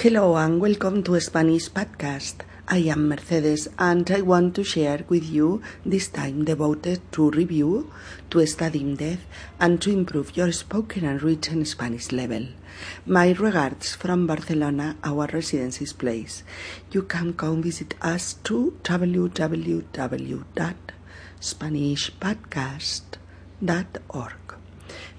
Hello and welcome to Spanish Podcast. I am Mercedes and I want to share with you this time devoted to review, to study in depth, and to improve your spoken and written Spanish level. My regards from Barcelona, our residency's place. You can come visit us to www.spanishpodcast.org.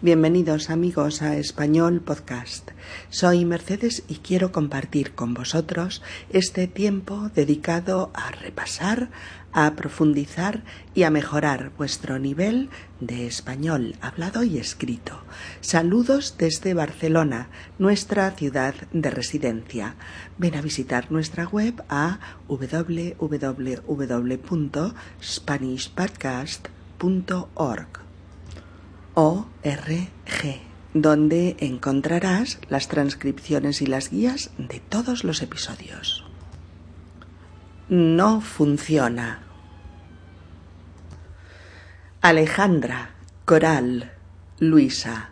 Bienvenidos amigos a Español Podcast. Soy Mercedes y quiero compartir con vosotros este tiempo dedicado a repasar, a profundizar y a mejorar vuestro nivel de español hablado y escrito. Saludos desde Barcelona, nuestra ciudad de residencia. Ven a visitar nuestra web a www.spanishpodcast.org ORG, donde encontrarás las transcripciones y las guías de todos los episodios. No funciona. Alejandra, Coral, Luisa,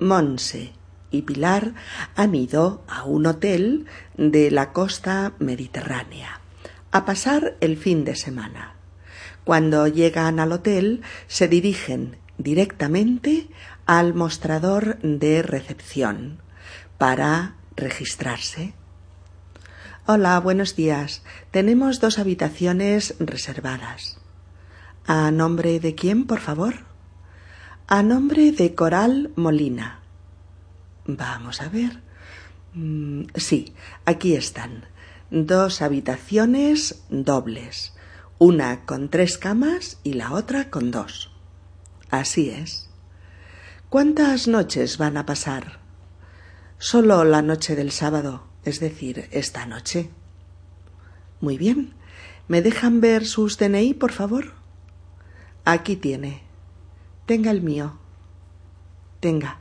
Monse y Pilar han ido a un hotel de la costa mediterránea a pasar el fin de semana. Cuando llegan al hotel se dirigen directamente al mostrador de recepción para registrarse. Hola, buenos días. Tenemos dos habitaciones reservadas. ¿A nombre de quién, por favor? A nombre de Coral Molina. Vamos a ver. Mm, sí, aquí están. Dos habitaciones dobles. Una con tres camas y la otra con dos. Así es. ¿Cuántas noches van a pasar? Solo la noche del sábado, es decir, esta noche. Muy bien. ¿Me dejan ver sus DNI, por favor? Aquí tiene. Tenga el mío. Tenga.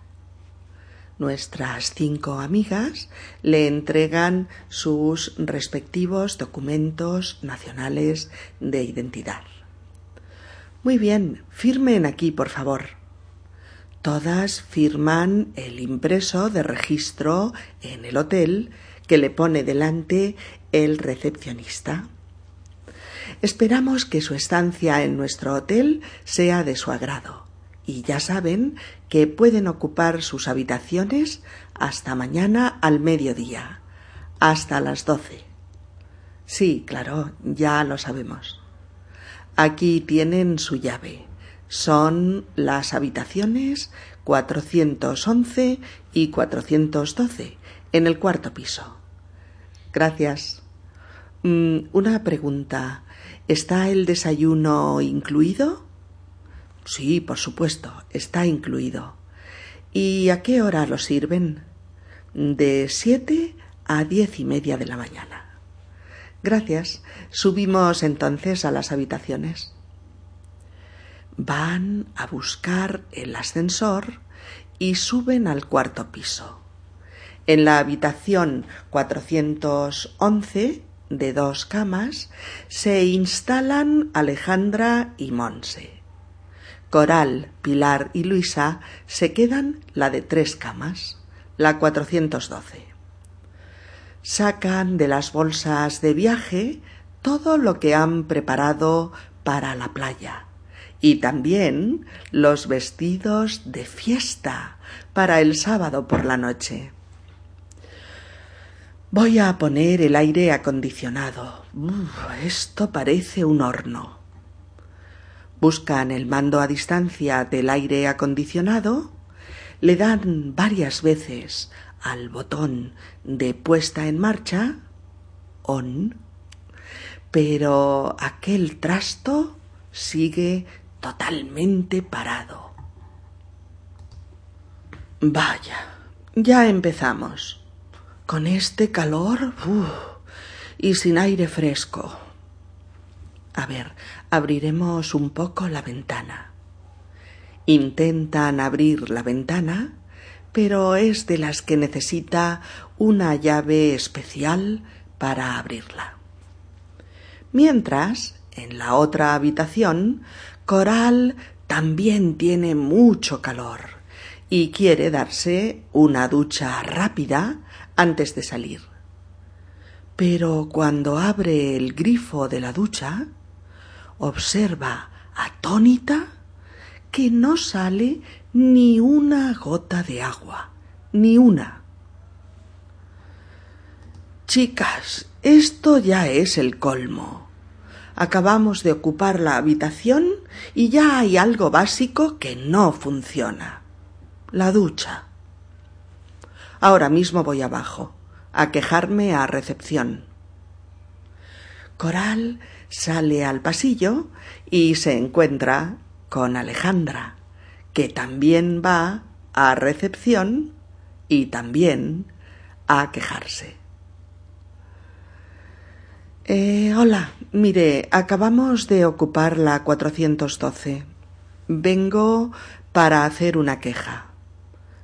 Nuestras cinco amigas le entregan sus respectivos documentos nacionales de identidad. Muy bien, firmen aquí, por favor. Todas firman el impreso de registro en el hotel que le pone delante el recepcionista. Esperamos que su estancia en nuestro hotel sea de su agrado y ya saben que pueden ocupar sus habitaciones hasta mañana al mediodía, hasta las doce. Sí, claro, ya lo sabemos. Aquí tienen su llave. Son las habitaciones 411 y 412 en el cuarto piso. Gracias. Mm, una pregunta. ¿Está el desayuno incluido? Sí, por supuesto, está incluido. ¿Y a qué hora lo sirven? De siete a diez y media de la mañana. Gracias. Subimos entonces a las habitaciones. Van a buscar el ascensor y suben al cuarto piso. En la habitación 411 de dos camas se instalan Alejandra y Monse. Coral, Pilar y Luisa se quedan la de tres camas, la 412 sacan de las bolsas de viaje todo lo que han preparado para la playa y también los vestidos de fiesta para el sábado por la noche. Voy a poner el aire acondicionado. esto parece un horno. Buscan el mando a distancia del aire acondicionado, le dan varias veces al botón de puesta en marcha, on, pero aquel trasto sigue totalmente parado. Vaya, ya empezamos. Con este calor y sin aire fresco. A ver, abriremos un poco la ventana. Intentan abrir la ventana pero es de las que necesita una llave especial para abrirla. Mientras, en la otra habitación, Coral también tiene mucho calor y quiere darse una ducha rápida antes de salir. pero cuando abre el grifo de la ducha, observa atónita que no sale ni una gota de agua, ni una. Chicas, esto ya es el colmo. Acabamos de ocupar la habitación y ya hay algo básico que no funciona. La ducha. Ahora mismo voy abajo, a quejarme a recepción. Coral sale al pasillo y se encuentra con Alejandra, que también va a recepción y también a quejarse. Eh, hola, mire, acabamos de ocupar la 412. Vengo para hacer una queja.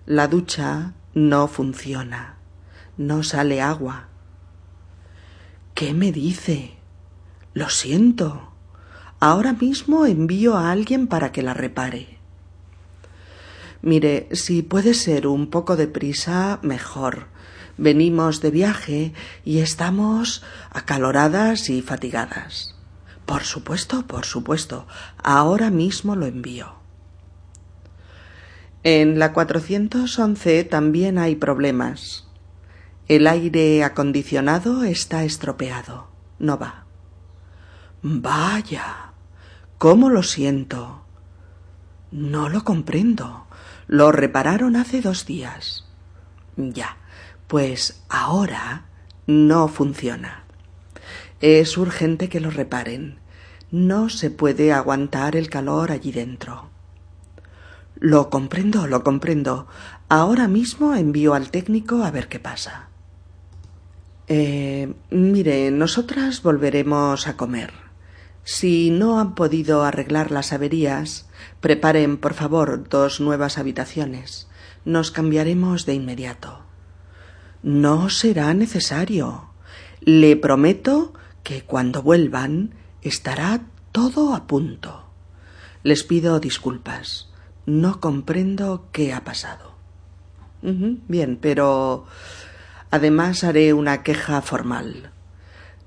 La ducha no funciona. No sale agua. ¿Qué me dice? Lo siento. Ahora mismo envío a alguien para que la repare. Mire, si puede ser un poco de prisa, mejor. Venimos de viaje y estamos acaloradas y fatigadas. Por supuesto, por supuesto. Ahora mismo lo envío. En la 411 también hay problemas. El aire acondicionado está estropeado. No va. Vaya. ¿Cómo lo siento? No lo comprendo. Lo repararon hace dos días. Ya, pues ahora no funciona. Es urgente que lo reparen. No se puede aguantar el calor allí dentro. Lo comprendo, lo comprendo. Ahora mismo envío al técnico a ver qué pasa. Eh, mire, nosotras volveremos a comer. Si no han podido arreglar las averías, preparen, por favor, dos nuevas habitaciones. Nos cambiaremos de inmediato. No será necesario. Le prometo que cuando vuelvan estará todo a punto. Les pido disculpas. No comprendo qué ha pasado. bien, pero además haré una queja formal.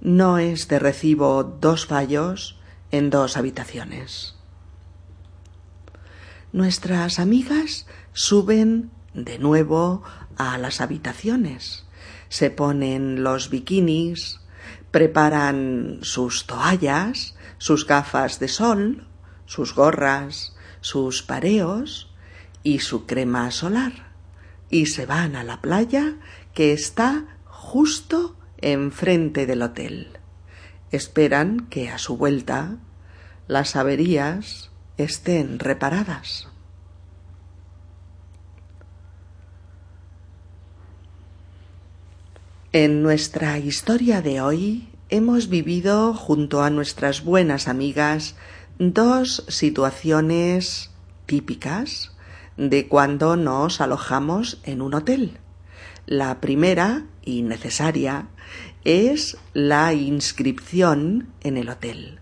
No es de recibo dos fallos en dos habitaciones. Nuestras amigas suben de nuevo a las habitaciones, se ponen los bikinis, preparan sus toallas, sus gafas de sol, sus gorras, sus pareos y su crema solar, y se van a la playa que está justo enfrente del hotel. Esperan que a su vuelta las averías estén reparadas. En nuestra historia de hoy hemos vivido junto a nuestras buenas amigas dos situaciones típicas de cuando nos alojamos en un hotel. La primera, y necesaria, es la inscripción en el hotel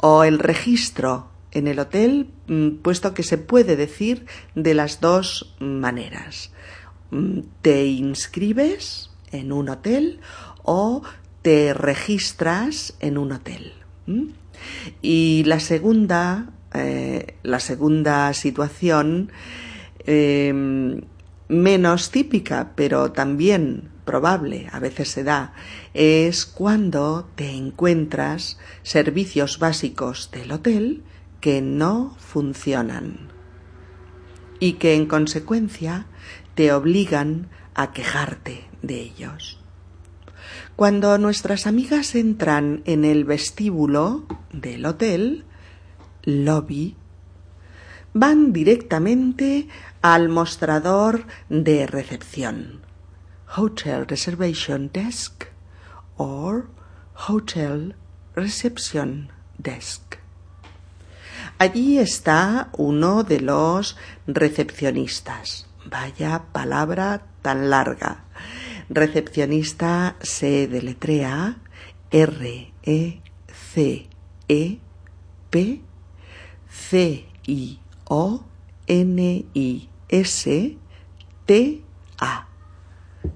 o el registro en el hotel, mm, puesto que se puede decir de las dos maneras. Mm, te inscribes en un hotel o te registras en un hotel. Y la segunda, eh, la segunda situación em, menos típica, pero también probable, a veces se da, es cuando te encuentras servicios básicos del hotel que no funcionan y que en consecuencia te obligan a quejarte de ellos. Cuando nuestras amigas entran en el vestíbulo del hotel, lobby, van directamente al mostrador de recepción. Hotel Reservation Desk or Hotel Reception Desk. Allí está uno de los recepcionistas. Vaya palabra tan larga. Recepcionista se deletrea R E C E P C I O N I S T A.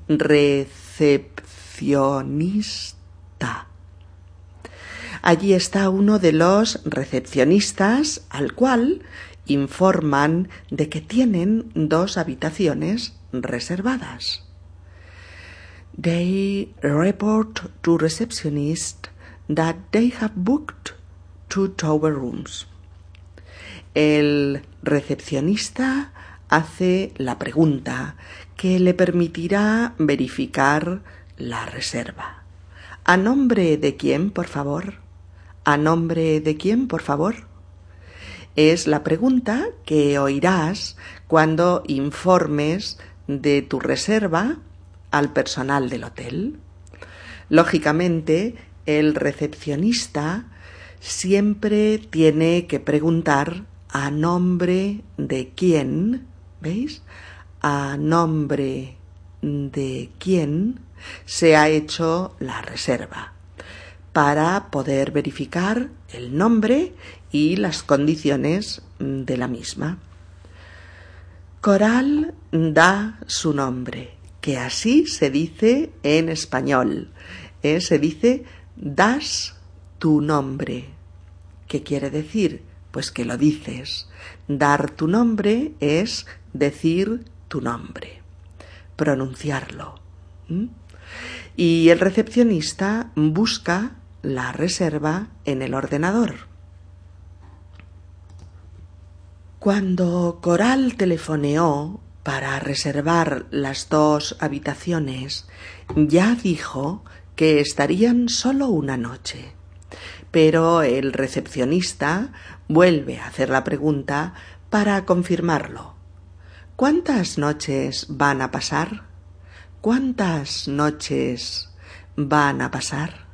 Recepcionista Allí está uno de los recepcionistas al cual informan de que tienen dos habitaciones reservadas. They report to receptionist that they have booked two tower rooms. El recepcionista hace la pregunta que le permitirá verificar la reserva. ¿A nombre de quién, por favor? ¿A nombre de quién, por favor? Es la pregunta que oirás cuando informes de tu reserva al personal del hotel. Lógicamente, el recepcionista siempre tiene que preguntar a nombre de quién, ¿veis? A nombre de quién se ha hecho la reserva para poder verificar el nombre y las condiciones de la misma. Coral da su nombre, que así se dice en español. ¿eh? Se dice das tu nombre. ¿Qué quiere decir? Pues que lo dices. Dar tu nombre es decir tu nombre, pronunciarlo. Y el recepcionista busca la reserva en el ordenador. Cuando Coral telefoneó para reservar las dos habitaciones, ya dijo que estarían solo una noche. Pero el recepcionista vuelve a hacer la pregunta para confirmarlo. ¿Cuántas noches van a pasar? ¿Cuántas noches van a pasar?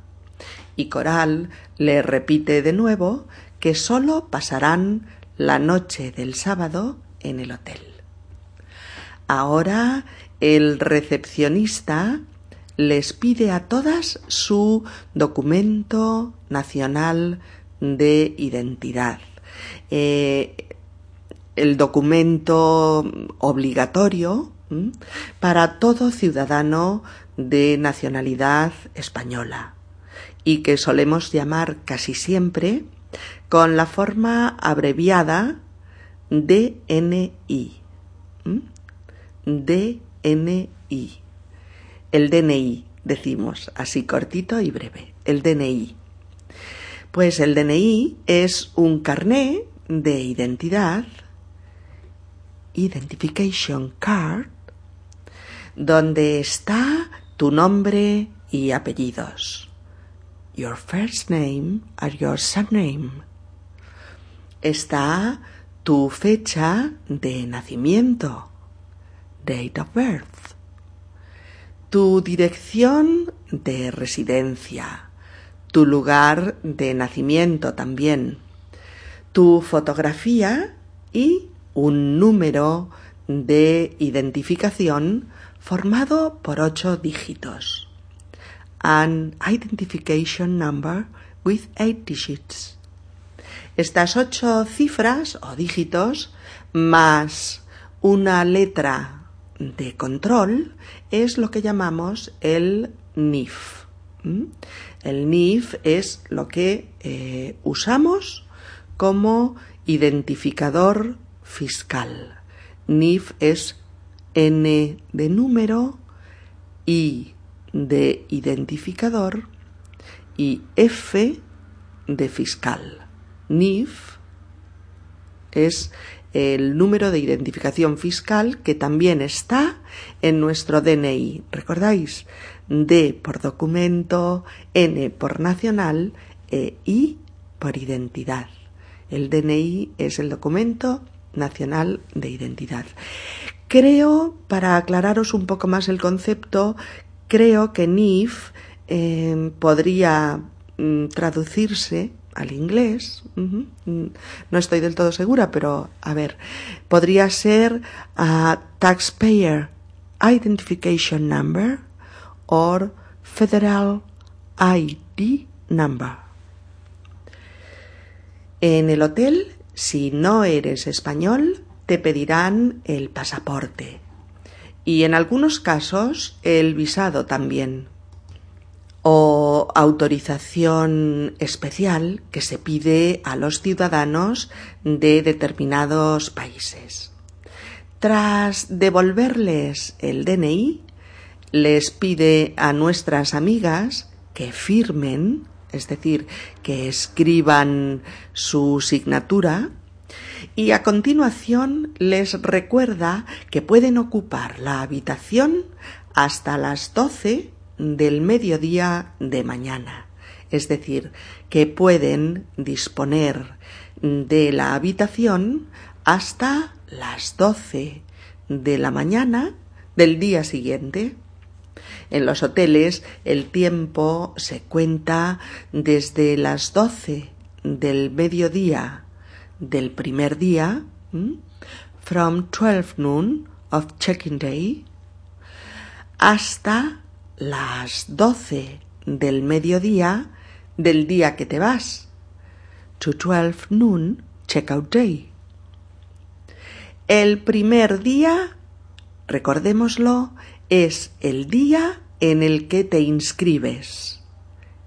Y Coral le repite de nuevo que solo pasarán la noche del sábado en el hotel. Ahora el recepcionista les pide a todas su documento nacional de identidad. Eh, el documento obligatorio para todo ciudadano de nacionalidad española y que solemos llamar casi siempre con la forma abreviada DNI. DNI. El DNI, decimos, así cortito y breve. El DNI. Pues el DNI es un carné de identidad, Identification Card, donde está tu nombre y apellidos. Your first name and your surname. Está tu fecha de nacimiento, date of birth, tu dirección de residencia, tu lugar de nacimiento también, tu fotografía y un número de identificación formado por ocho dígitos. An identification number with eight digits. Estas ocho cifras o dígitos más una letra de control es lo que llamamos el NIF. El NIF es lo que eh, usamos como identificador fiscal. NIF es N de número, I de identificador y F de fiscal. NIF es el número de identificación fiscal que también está en nuestro DNI. ¿Recordáis? D por documento, N por nacional e I por identidad. El DNI es el documento nacional de identidad. Creo, para aclararos un poco más el concepto, creo que NIF eh, podría mm, traducirse al inglés. No estoy del todo segura, pero a ver, podría ser a Taxpayer Identification Number or Federal ID Number. En el hotel, si no eres español, te pedirán el pasaporte y en algunos casos el visado también. O autorización especial que se pide a los ciudadanos de determinados países. Tras devolverles el DNI, les pide a nuestras amigas que firmen, es decir, que escriban su signatura, y a continuación les recuerda que pueden ocupar la habitación hasta las doce del mediodía de mañana, es decir, que pueden disponer de la habitación hasta las doce de la mañana del día siguiente. En los hoteles el tiempo se cuenta desde las doce del mediodía del primer día, from 12 noon of check-in day, hasta las doce del mediodía del día que te vas, to 12 noon check-out day. El primer día, recordémoslo, es el día en el que te inscribes,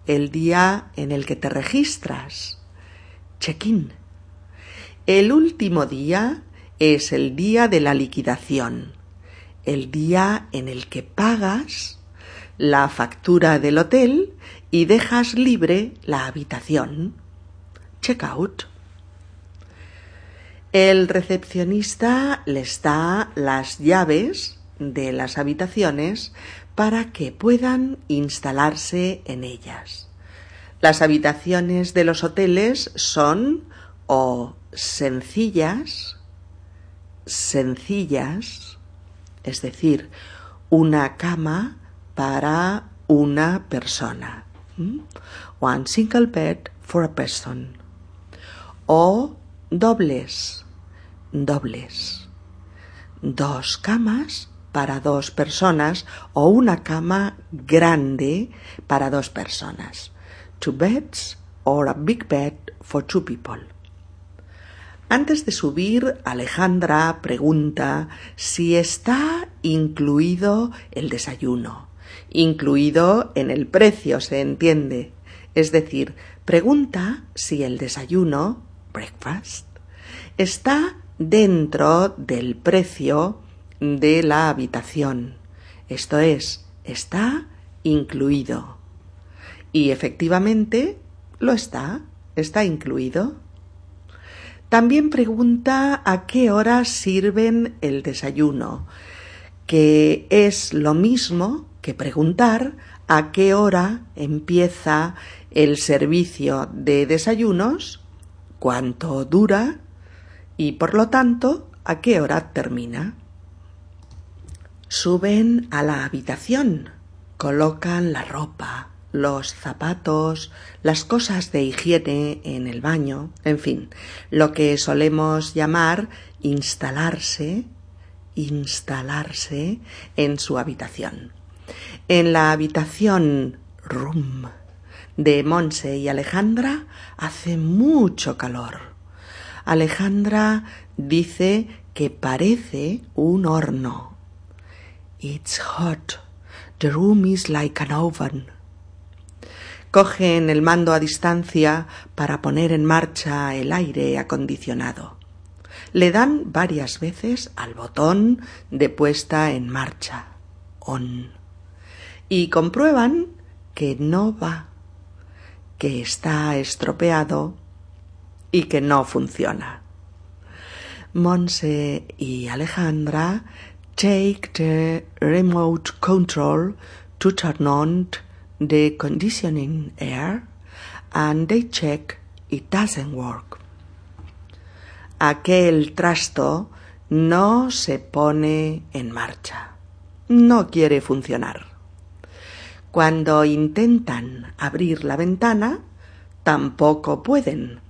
el día en el que te registras, check-in. El último día es el día de la liquidación, el día en el que pagas la factura del hotel y dejas libre la habitación. Check-out. El recepcionista les da las llaves de las habitaciones para que puedan instalarse en ellas. Las habitaciones de los hoteles son o sencillas, sencillas, es decir, una cama para una persona. One single bed for a person. O dobles, dobles. Dos camas para dos personas o una cama grande para dos personas. Two beds or a big bed for two people. Antes de subir, Alejandra pregunta si está incluido el desayuno. Incluido en el precio, se entiende. Es decir, pregunta si el desayuno breakfast está dentro del precio de la habitación. Esto es, está incluido. Y efectivamente lo está, está incluido. También pregunta a qué hora sirven el desayuno, que es lo mismo que preguntar a qué hora empieza el servicio de desayunos cuánto dura y por lo tanto a qué hora termina. Suben a la habitación, colocan la ropa, los zapatos, las cosas de higiene en el baño, en fin, lo que solemos llamar instalarse, instalarse en su habitación. En la habitación room de Monse y Alejandra hace mucho calor. Alejandra dice que parece un horno. It's hot. The room is like an oven. Cogen el mando a distancia para poner en marcha el aire acondicionado. Le dan varias veces al botón de puesta en marcha, on, y comprueban que no va que está estropeado y que no funciona. Monse y Alejandra take the remote control to turn on the conditioning air and they check it doesn't work. Aquel trasto no se pone en marcha. No quiere funcionar. Cuando intentan abrir la ventana, tampoco pueden,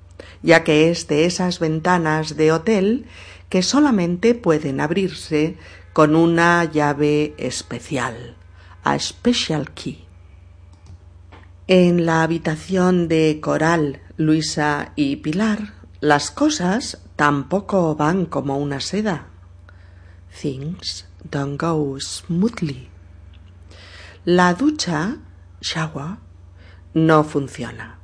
ya que es de esas ventanas de hotel que solamente pueden abrirse con una llave especial, a special key. En la habitación de Coral, Luisa y Pilar, las cosas tampoco van como una seda. Things don't go smoothly. La ducha, shower, no funciona.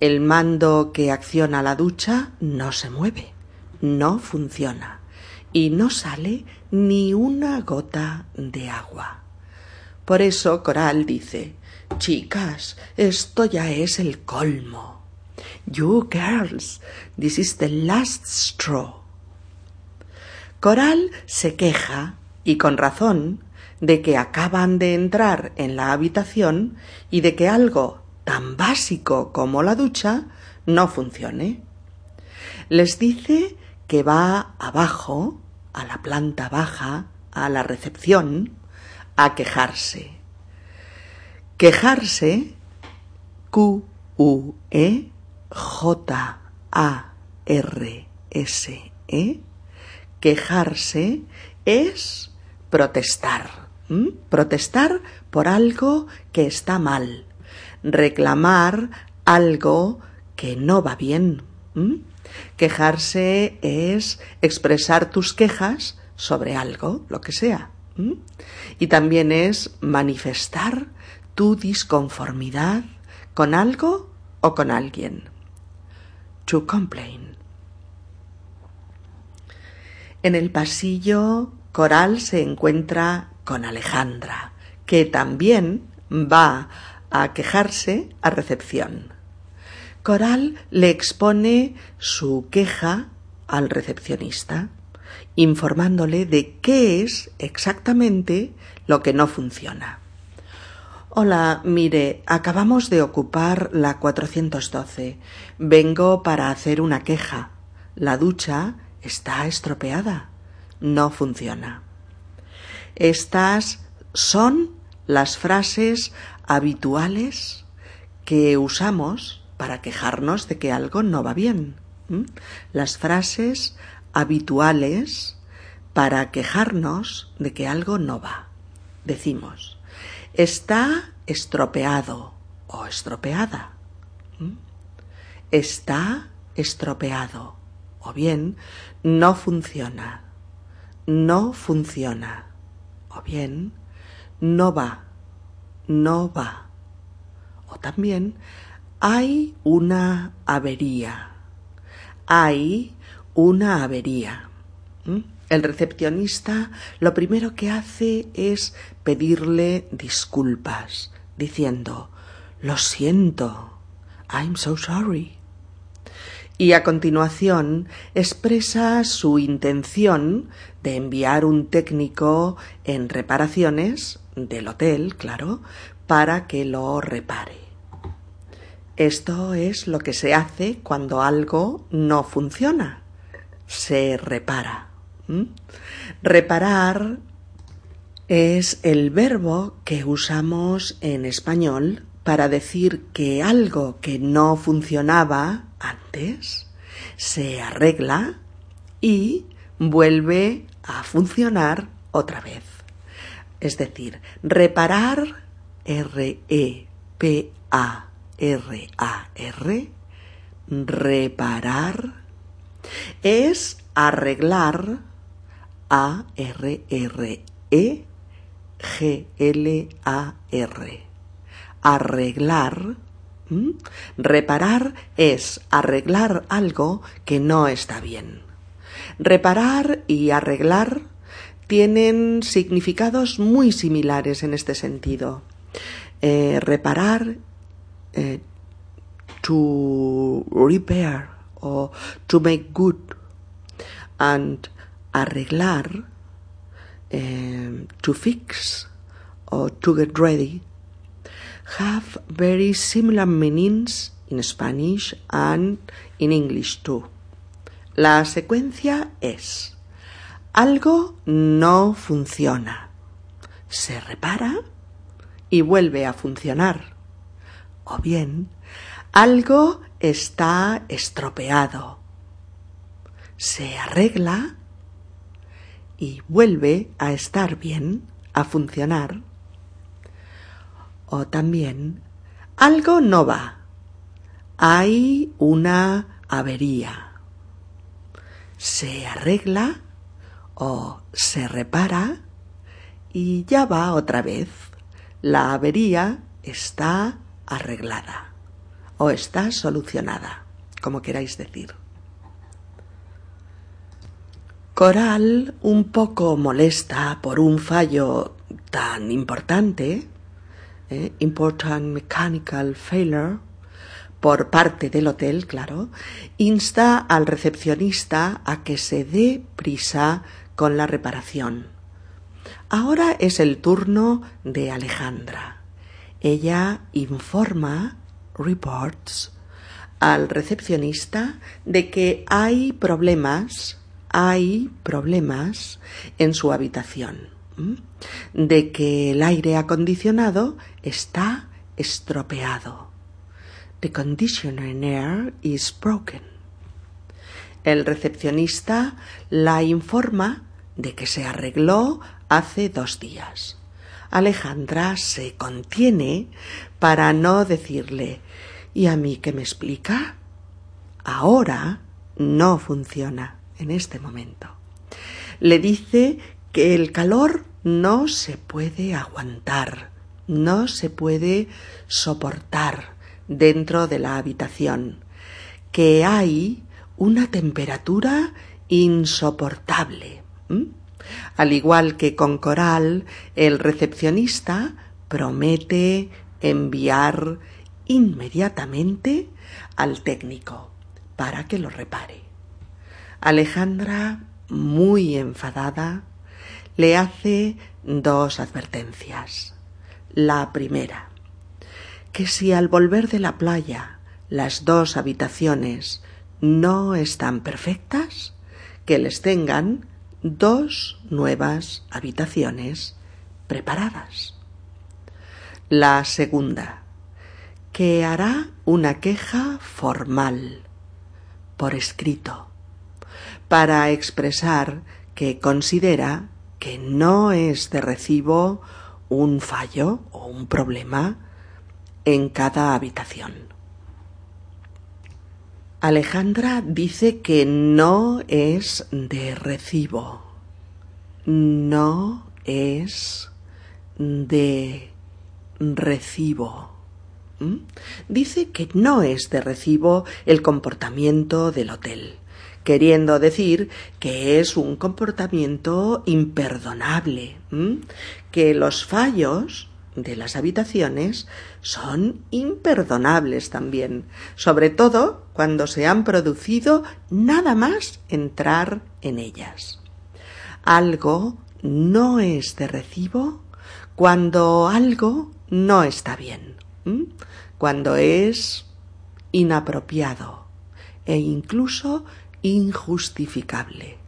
El mando que acciona la ducha no se mueve, no funciona y no sale ni una gota de agua. Por eso Coral dice, chicas, esto ya es el colmo. You girls, this is the last straw. Coral se queja, y con razón, de que acaban de entrar en la habitación y de que algo tan básico como la ducha no funcione. Les dice que va abajo a la planta baja, a la recepción, a quejarse. Quejarse, Q-U-E, J-A-R-S-E, quejarse es protestar. Protestar por algo que está mal. Reclamar algo que no va bien. Quejarse es expresar tus quejas sobre algo, lo que sea. Y también es manifestar tu disconformidad con algo o con alguien. To complain. En el pasillo, Coral se encuentra con Alejandra, que también va a quejarse a recepción. Coral le expone su queja al recepcionista, informándole de qué es exactamente lo que no funciona. Hola, mire, acabamos de ocupar la 412. Vengo para hacer una queja. La ducha está estropeada. No funciona. Estas son las frases habituales que usamos para quejarnos de que algo no va bien. Las frases habituales para quejarnos de que algo no va. Decimos, está estropeado o estropeada. Está estropeado o bien no funciona. No funciona o bien no va. No va. O también hay una avería. Hay una avería. ¿Mm? El recepcionista lo primero que hace es pedirle disculpas, diciendo, lo siento, I'm so sorry. Y a continuación expresa su intención de enviar un técnico en reparaciones del hotel, claro, para que lo repare. Esto es lo que se hace cuando algo no funciona. Se repara. Reparar es el verbo que usamos en español para decir que algo que no funcionaba antes se arregla y vuelve a funcionar otra vez. Es decir, reparar, R-E-P-A R-A-R, reparar, es arreglar, A-R-R-E, G-L-A-R. Arreglar, reparar es arreglar algo que no está bien. Reparar y arreglar tienen significados muy similares en este sentido. Eh, reparar uh, to repair or to make good and arreglar um, to fix or to get ready have very similar meanings in Spanish and in English too. La secuencia es algo no funciona, se repara y vuelve a funcionar o bien algo está estropeado. Se arregla y vuelve a estar bien, a funcionar. O también algo no va. Hay una avería. Se arregla o se repara y ya va otra vez. La avería está arreglada o está solucionada, como queráis decir. Coral, un poco molesta por un fallo tan importante, eh, important mechanical failure, por parte del hotel, claro, insta al recepcionista a que se dé prisa con la reparación. Ahora es el turno de Alejandra. Ella informa, reports, al recepcionista de que hay problemas, hay problemas en su habitación, de que el aire acondicionado está estropeado. The conditioner air is broken. El recepcionista la informa de que se arregló hace dos días. Alejandra se contiene para no decirle ¿Y a mí qué me explica? Ahora no funciona en este momento. Le dice que el calor no se puede aguantar, no se puede soportar dentro de la habitación, que hay una temperatura insoportable. Al igual que con Coral, el recepcionista promete enviar inmediatamente al técnico para que lo repare. Alejandra, muy enfadada, le hace dos advertencias. La primera, que si al volver de la playa las dos habitaciones no están perfectas, que les tengan dos nuevas habitaciones preparadas. La segunda, que hará una queja formal, por escrito, para expresar que considera que no es de recibo un fallo o un problema en cada habitación. Alejandra dice que no es de recibo, no es de recibo. ¿Mm? Dice que no es de recibo el comportamiento del hotel, queriendo decir que es un comportamiento imperdonable, que los fallos de las habitaciones son imperdonables también, sobre todo cuando se han producido nada más entrar en ellas. Algo no es de recibo cuando algo no está bien, cuando es inapropiado e incluso injustificable.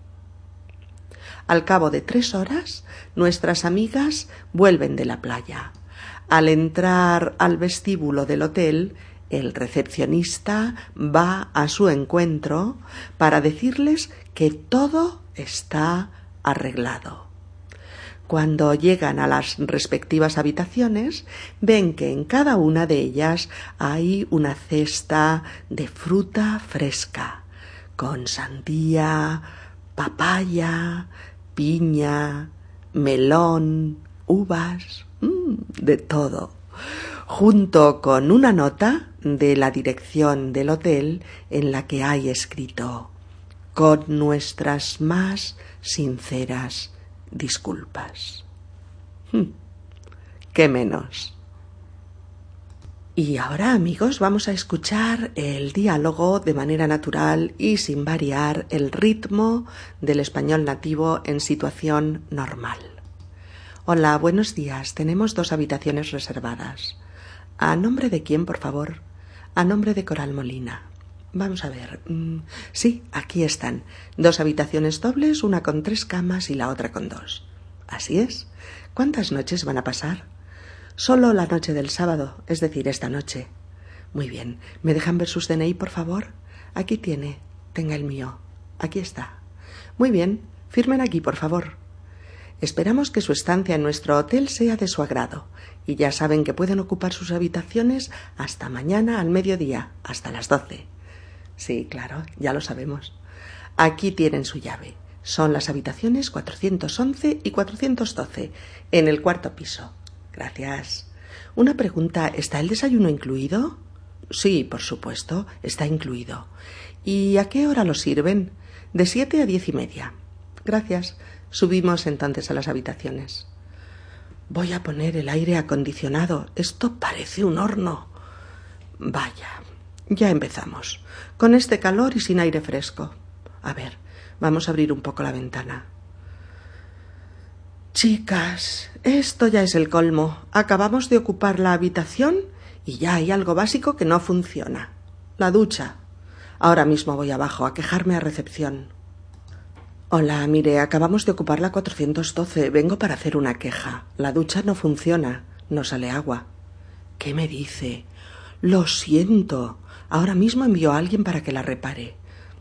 Al cabo de tres horas, nuestras amigas vuelven de la playa. Al entrar al vestíbulo del hotel, el recepcionista va a su encuentro para decirles que todo está arreglado. Cuando llegan a las respectivas habitaciones, ven que en cada una de ellas hay una cesta de fruta fresca, con sandía, papaya, piña, melón, uvas, mm, de todo, junto con una nota de la dirección del hotel en la que hay escrito con nuestras más sinceras disculpas. Hmm, ¿Qué menos? Y ahora, amigos, vamos a escuchar el diálogo de manera natural y sin variar el ritmo del español nativo en situación normal. Hola, buenos días. Tenemos dos habitaciones reservadas. ¿A nombre de quién, por favor? A nombre de Coral Molina. Vamos a ver. Mm, sí, aquí están. Dos habitaciones dobles, una con tres camas y la otra con dos. Así es. ¿Cuántas noches van a pasar? Solo la noche del sábado, es decir, esta noche. Muy bien. ¿Me dejan ver sus DNI, por favor? Aquí tiene. Tenga el mío. Aquí está. Muy bien. Firmen aquí, por favor. Esperamos que su estancia en nuestro hotel sea de su agrado, y ya saben que pueden ocupar sus habitaciones hasta mañana al mediodía, hasta las doce. Sí, claro, ya lo sabemos. Aquí tienen su llave. Son las habitaciones 411 y 412, en el cuarto piso. Gracias. Una pregunta, ¿está el desayuno incluido? Sí, por supuesto, está incluido. ¿Y a qué hora lo sirven? De siete a diez y media. Gracias. Subimos entonces a las habitaciones. Voy a poner el aire acondicionado. Esto parece un horno. Vaya, ya empezamos. Con este calor y sin aire fresco. A ver, vamos a abrir un poco la ventana. Chicas, esto ya es el colmo. Acabamos de ocupar la habitación y ya hay algo básico que no funciona. La ducha. Ahora mismo voy abajo a quejarme a recepción. Hola, mire, acabamos de ocupar la 412. Vengo para hacer una queja. La ducha no funciona. No sale agua. ¿Qué me dice? Lo siento. Ahora mismo envío a alguien para que la repare.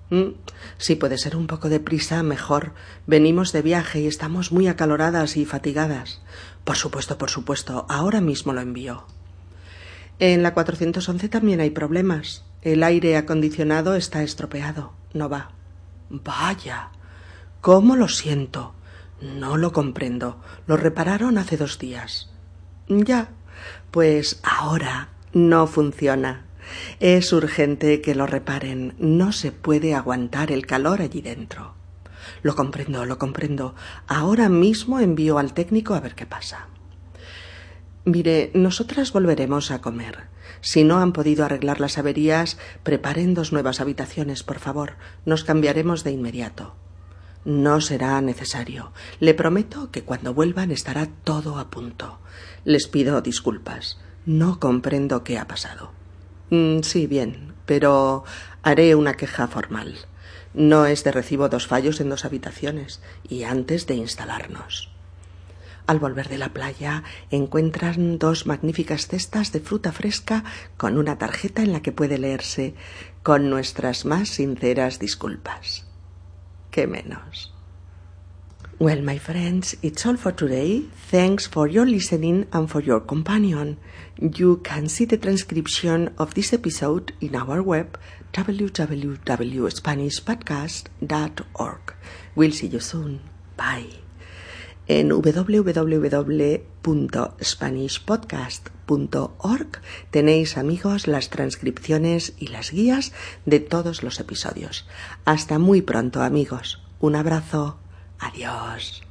Mm, si puede ser un poco de prisa, mejor. Venimos de viaje y estamos muy acaloradas y fatigadas. Por supuesto, por supuesto. Ahora mismo lo envío. En la 411 también hay problemas. El aire acondicionado está estropeado. No va. Vaya. ¿Cómo lo siento? No lo comprendo. Lo repararon hace dos días. Ya. Pues ahora no funciona. Es urgente que lo reparen. No se puede aguantar el calor allí dentro. Lo comprendo, lo comprendo. Ahora mismo envío al técnico a ver qué pasa. Mire, nosotras volveremos a comer. Si no han podido arreglar las averías, preparen dos nuevas habitaciones, por favor. Nos cambiaremos de inmediato. No será necesario. Le prometo que cuando vuelvan estará todo a punto. Les pido disculpas. No comprendo qué ha pasado. Mm, sí, bien, pero haré una queja formal. No es de recibo dos fallos en dos habitaciones y antes de instalarnos. Al volver de la playa encuentran dos magníficas cestas de fruta fresca con una tarjeta en la que puede leerse con nuestras más sinceras disculpas. ¿Qué menos? Well, my friends, it's all for today. Thanks for your listening and for your companion. You can see the transcription of this episode in our web www.spanishpodcast.org. We'll see you soon. Bye. En www.spanishpodcast.org tenéis, amigos, las transcripciones y las guías de todos los episodios. Hasta muy pronto, amigos. Un abrazo. Adiós.